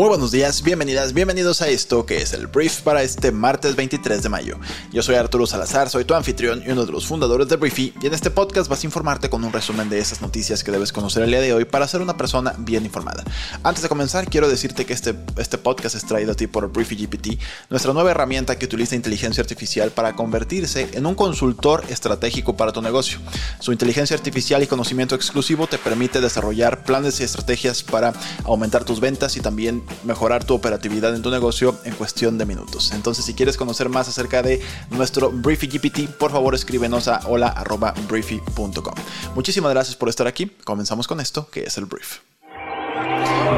Muy buenos días, bienvenidas, bienvenidos a esto que es el brief para este martes 23 de mayo. Yo soy Arturo Salazar, soy tu anfitrión y uno de los fundadores de Briefy y en este podcast vas a informarte con un resumen de esas noticias que debes conocer el día de hoy para ser una persona bien informada. Antes de comenzar, quiero decirte que este, este podcast es traído a ti por Briefy GPT, nuestra nueva herramienta que utiliza inteligencia artificial para convertirse en un consultor estratégico para tu negocio. Su inteligencia artificial y conocimiento exclusivo te permite desarrollar planes y estrategias para aumentar tus ventas y también mejorar tu operatividad en tu negocio en cuestión de minutos. Entonces, si quieres conocer más acerca de nuestro Briefy GPT, por favor escríbenos a hola.briefy.com. Muchísimas gracias por estar aquí. Comenzamos con esto, que es el brief.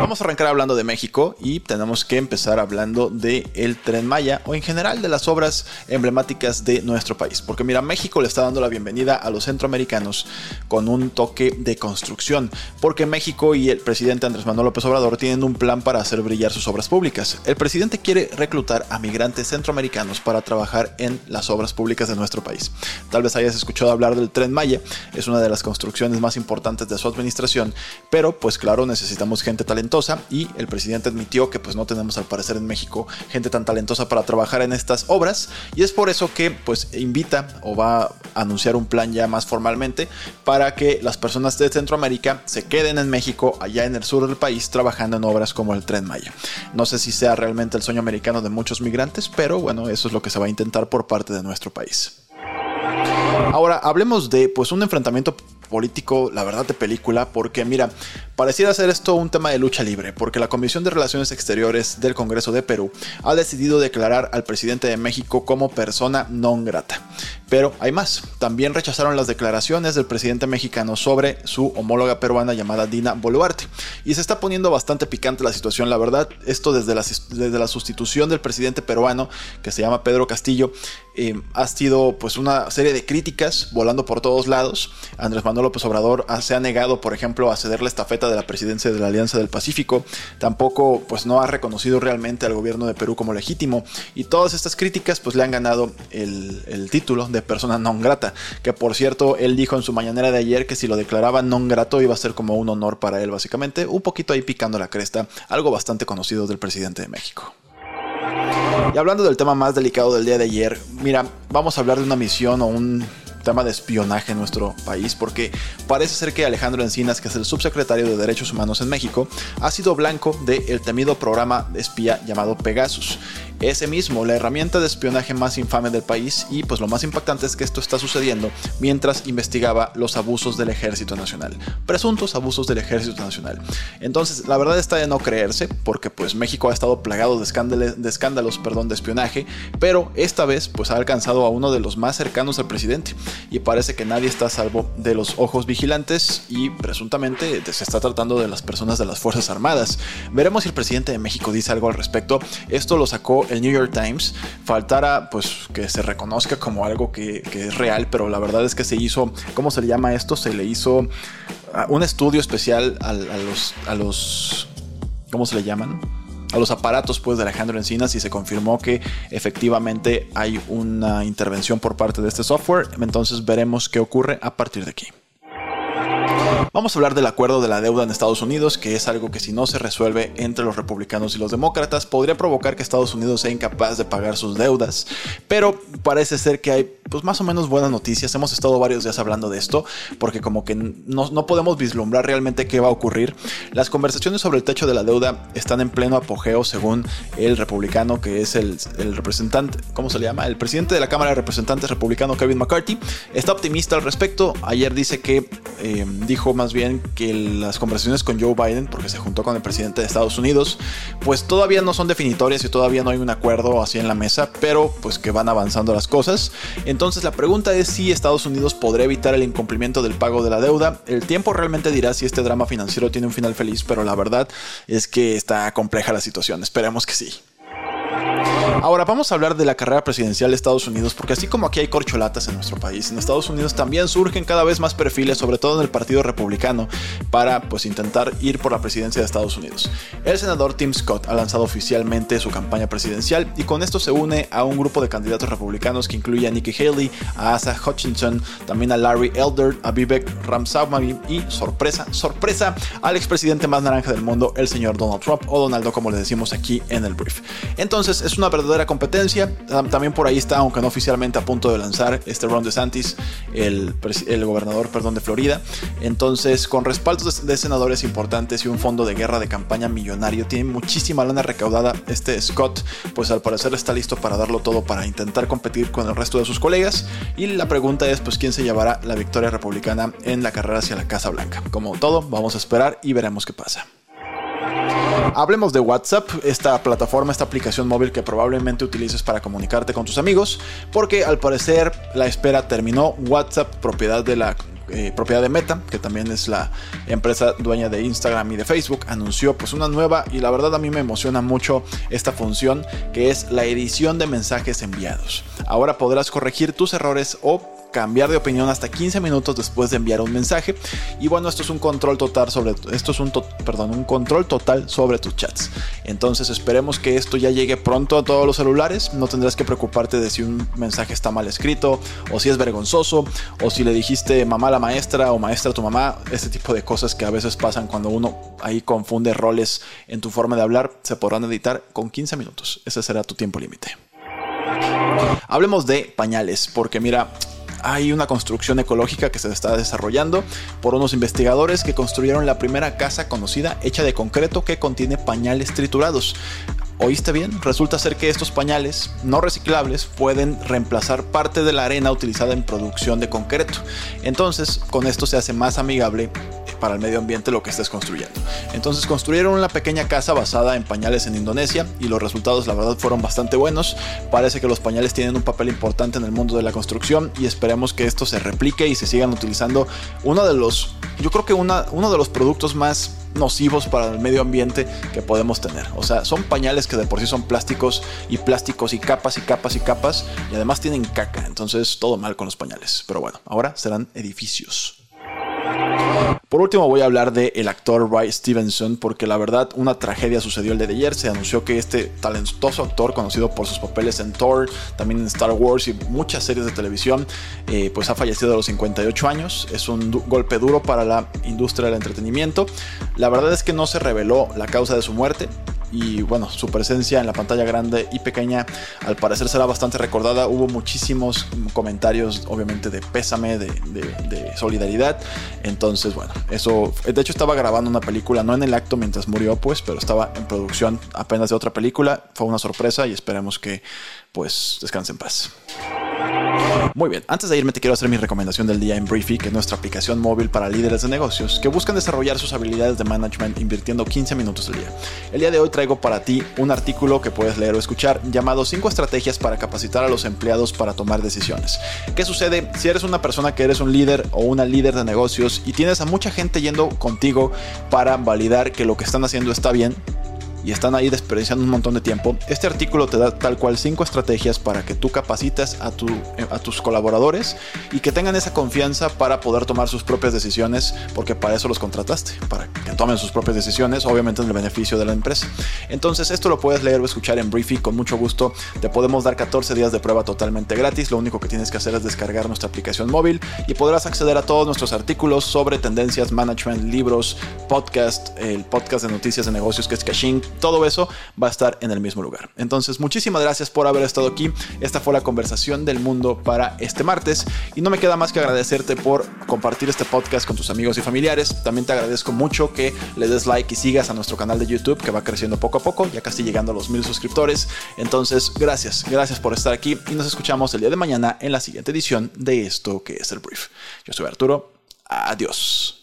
Vamos a arrancar hablando de México y tenemos que empezar hablando de el Tren Maya o en general de las obras emblemáticas de nuestro país. Porque mira, México le está dando la bienvenida a los centroamericanos con un toque de construcción. Porque México y el presidente Andrés Manuel López Obrador tienen un plan para hacer brillar sus obras públicas. El presidente quiere reclutar a migrantes centroamericanos para trabajar en las obras públicas de nuestro país. Tal vez hayas escuchado hablar del Tren Maya, es una de las construcciones más importantes de su administración, pero pues claro, necesitamos gente talentosa y el presidente admitió que pues no tenemos al parecer en México gente tan talentosa para trabajar en estas obras y es por eso que pues invita o va a anunciar un plan ya más formalmente para que las personas de Centroamérica se queden en México allá en el sur del país trabajando en obras como el Tren Maya. No sé si sea realmente el sueño americano de muchos migrantes, pero bueno, eso es lo que se va a intentar por parte de nuestro país. Ahora, hablemos de pues un enfrentamiento político, la verdad, de película, porque mira, pareciera ser esto un tema de lucha libre, porque la Comisión de Relaciones Exteriores del Congreso de Perú ha decidido declarar al presidente de México como persona non grata. Pero hay más, también rechazaron las declaraciones del presidente mexicano sobre su homóloga peruana llamada Dina Boluarte. Y se está poniendo bastante picante la situación, la verdad, esto desde la, desde la sustitución del presidente peruano, que se llama Pedro Castillo, eh, ha sido pues una serie de críticas volando por todos lados. Andrés Manuel López Obrador se ha negado, por ejemplo, a ceder la estafeta de la presidencia de la Alianza del Pacífico. Tampoco, pues, no ha reconocido realmente al gobierno de Perú como legítimo. Y todas estas críticas, pues, le han ganado el, el título de persona non grata. Que por cierto, él dijo en su mañanera de ayer que si lo declaraba non grato iba a ser como un honor para él, básicamente. Un poquito ahí picando la cresta. Algo bastante conocido del presidente de México. Y hablando del tema más delicado del día de ayer, mira, vamos a hablar de una misión o un tema de espionaje en nuestro país, porque parece ser que Alejandro Encinas, que es el subsecretario de Derechos Humanos en México, ha sido blanco del temido programa de espía llamado Pegasus. Ese mismo, la herramienta de espionaje más infame del país y pues lo más impactante es que esto está sucediendo mientras investigaba los abusos del Ejército Nacional, presuntos abusos del Ejército Nacional. Entonces, la verdad está de no creerse porque pues México ha estado plagado de escándalos, de escándalos perdón, de espionaje, pero esta vez pues ha alcanzado a uno de los más cercanos al presidente y parece que nadie está a salvo de los ojos vigilantes y presuntamente se está tratando de las personas de las Fuerzas Armadas. Veremos si el presidente de México dice algo al respecto. Esto lo sacó el New York Times, faltara pues que se reconozca como algo que, es real, pero la verdad es que se hizo, ¿cómo se le llama esto? Se le hizo ah, un estudio especial a, los, a los, ¿cómo se le llaman? A los aparatos pues de Alejandro Encinas y se confirmó que efectivamente hay una intervención por parte de este software. Entonces veremos qué ocurre a partir de aquí. Vamos a hablar del acuerdo de la deuda en Estados Unidos, que es algo que si no se resuelve entre los republicanos y los demócratas, podría provocar que Estados Unidos sea incapaz de pagar sus deudas. Pero parece ser que hay pues más o menos buenas noticias. Hemos estado varios días hablando de esto, porque como que no, no podemos vislumbrar realmente qué va a ocurrir. Las conversaciones sobre el techo de la deuda están en pleno apogeo según el republicano, que es el, el representante, ¿cómo se le llama? El presidente de la Cámara de Representantes republicano, Kevin McCarthy, está optimista al respecto. Ayer dice que eh, dijo más bien que las conversaciones con Joe Biden, porque se juntó con el presidente de Estados Unidos, pues todavía no son definitorias y todavía no hay un acuerdo así en la mesa, pero pues que van avanzando las cosas. Entonces la pregunta es si Estados Unidos podrá evitar el incumplimiento del pago de la deuda. El tiempo realmente dirá si este drama financiero tiene un final feliz, pero la verdad es que está compleja la situación. Esperemos que sí. Ahora vamos a hablar de la carrera presidencial de Estados Unidos, porque así como aquí hay corcholatas en nuestro país, en Estados Unidos también surgen cada vez más perfiles, sobre todo en el Partido Republicano, para pues intentar ir por la presidencia de Estados Unidos. El senador Tim Scott ha lanzado oficialmente su campaña presidencial y con esto se une a un grupo de candidatos republicanos que incluye a Nikki Haley, a Asa Hutchinson, también a Larry Elder, a Vivek Ramsawamy y sorpresa, sorpresa, al expresidente más naranja del mundo, el señor Donald Trump o Donaldo como le decimos aquí en el brief. Entonces es una verdadera competencia. También por ahí está, aunque no oficialmente a punto de lanzar, este Ron DeSantis, el, el gobernador perdón, de Florida. Entonces, con respaldos de, senadores importantes y un fondo de guerra de campaña millonario, tiene muchísima lana recaudada. Este Scott, pues al parecer está listo para darlo todo para intentar competir con el resto de sus colegas. Y la pregunta es, pues, ¿quién se llevará la victoria republicana en la carrera hacia la Casa Blanca? Como todo, vamos a esperar y veremos qué pasa. Hablemos de WhatsApp, esta plataforma, esta aplicación móvil que probablemente utilices para comunicarte con tus amigos, porque al parecer la espera terminó. WhatsApp, propiedad de la eh, propiedad de Meta, que también es la empresa dueña de Instagram y de Facebook, anunció pues una nueva y la verdad a mí me emociona mucho esta función que es la edición de mensajes enviados. Ahora podrás corregir tus errores o cambiar de opinión hasta 15 minutos después de enviar un mensaje. Y bueno, esto es un control total sobre esto es un perdón, un control total sobre tus chats. Entonces, esperemos que esto ya llegue pronto a todos los celulares. No tendrás que preocuparte de si un mensaje está mal escrito o si es vergonzoso o si le dijiste mamá a la maestra o maestra a tu mamá, este tipo de cosas que a veces pasan cuando uno ahí confunde roles en tu forma de hablar, se podrán editar con 15 minutos. Ese será tu tiempo límite. Hablemos de pañales, porque mira, hay una construcción ecológica que se está desarrollando por unos investigadores que construyeron la primera casa conocida hecha de concreto que contiene pañales triturados. ¿Oíste bien? Resulta ser que estos pañales no reciclables pueden reemplazar parte de la arena utilizada en producción de concreto. Entonces, con esto se hace más amigable para el medio ambiente lo que estés construyendo. Entonces construyeron una pequeña casa basada en pañales en Indonesia y los resultados la verdad fueron bastante buenos. Parece que los pañales tienen un papel importante en el mundo de la construcción y esperemos que esto se replique y se sigan utilizando. Uno de los, yo creo que una, uno de los productos más nocivos para el medio ambiente que podemos tener. O sea, son pañales que de por sí son plásticos y plásticos y capas y capas y capas y además tienen caca. Entonces todo mal con los pañales. Pero bueno, ahora serán edificios. Por último voy a hablar del el actor Ray Stevenson porque la verdad una tragedia sucedió el de ayer. Se anunció que este talentoso actor conocido por sus papeles en Thor, también en Star Wars y muchas series de televisión, eh, pues ha fallecido a los 58 años. Es un golpe duro para la industria del entretenimiento. La verdad es que no se reveló la causa de su muerte y bueno, su presencia en la pantalla grande y pequeña al parecer será bastante recordada. Hubo muchísimos comentarios, obviamente, de pésame, de, solidaridad. Entonces, bueno, eso. De hecho, estaba grabando una película, no en el acto mientras murió, pues, pero estaba en producción apenas de otra película. Fue una sorpresa y esperemos que, pues, descanse en paz. Muy bien, antes de irme te quiero hacer mi recomendación del día en Briefy, que es nuestra aplicación móvil para líderes de negocios que buscan desarrollar sus habilidades de management invirtiendo 15 minutos al día. El día de hoy traigo para ti un artículo que puedes leer o escuchar llamado 5 estrategias para capacitar a los empleados para tomar decisiones. ¿Qué sucede si eres una persona que eres un líder o una líder de negocios y tienes a mucha gente yendo contigo para validar que lo que están haciendo está bien? Y están ahí desperdiciando un montón de tiempo, este artículo te da tal cual cinco estrategias para que tú capacites a, tu, a tus colaboradores y que tengan esa confianza para poder tomar sus propias decisiones, porque para eso los contrataste, para que tomen sus propias decisiones, obviamente en el beneficio de la empresa. Entonces, esto lo puedes leer o escuchar en Briefy con mucho gusto. Te podemos dar 14 días de prueba totalmente gratis. Lo único que tienes que hacer es descargar nuestra aplicación móvil y podrás acceder a todos nuestros artículos sobre tendencias, management, libros, podcast, el podcast de noticias de negocios que es Caching todo eso va a estar en el mismo lugar. Entonces, muchísimas gracias por haber estado aquí. Esta fue la conversación del mundo para este martes y no me queda más que agradecerte por compartir este podcast con tus amigos y familiares. También te agradezco mucho que le des like y sigas a nuestro canal de YouTube que va creciendo poco a poco, ya casi llegando a los mil suscriptores. Entonces, gracias, gracias por estar aquí y nos escuchamos el día de mañana en la siguiente edición de esto que es el brief. Yo soy Arturo. Adiós.